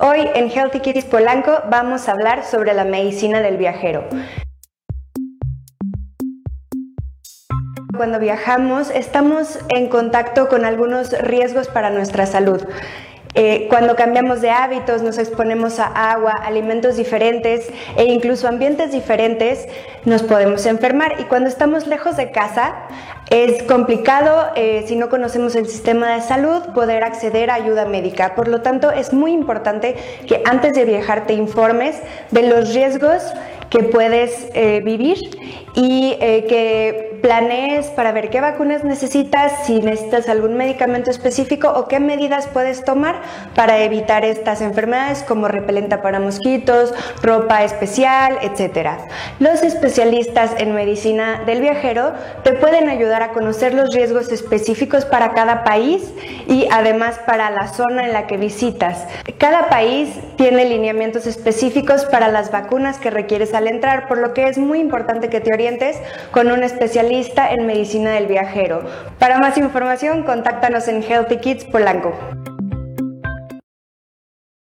Hoy en Healthy Kids Polanco vamos a hablar sobre la medicina del viajero. Cuando viajamos estamos en contacto con algunos riesgos para nuestra salud. Eh, cuando cambiamos de hábitos, nos exponemos a agua, alimentos diferentes e incluso ambientes diferentes, nos podemos enfermar. Y cuando estamos lejos de casa, es complicado, eh, si no conocemos el sistema de salud, poder acceder a ayuda médica. Por lo tanto, es muy importante que antes de viajar te informes de los riesgos que puedes eh, vivir y que planees para ver qué vacunas necesitas, si necesitas algún medicamento específico o qué medidas puedes tomar para evitar estas enfermedades como repelenta para mosquitos, ropa especial, etc. Los especialistas en medicina del viajero te pueden ayudar a conocer los riesgos específicos para cada país y además para la zona en la que visitas. Cada país tiene lineamientos específicos para las vacunas que requieres al entrar, por lo que es muy importante que te orientes con un en medicina del viajero. Para más información, contáctanos en Healthy Kids Polanco.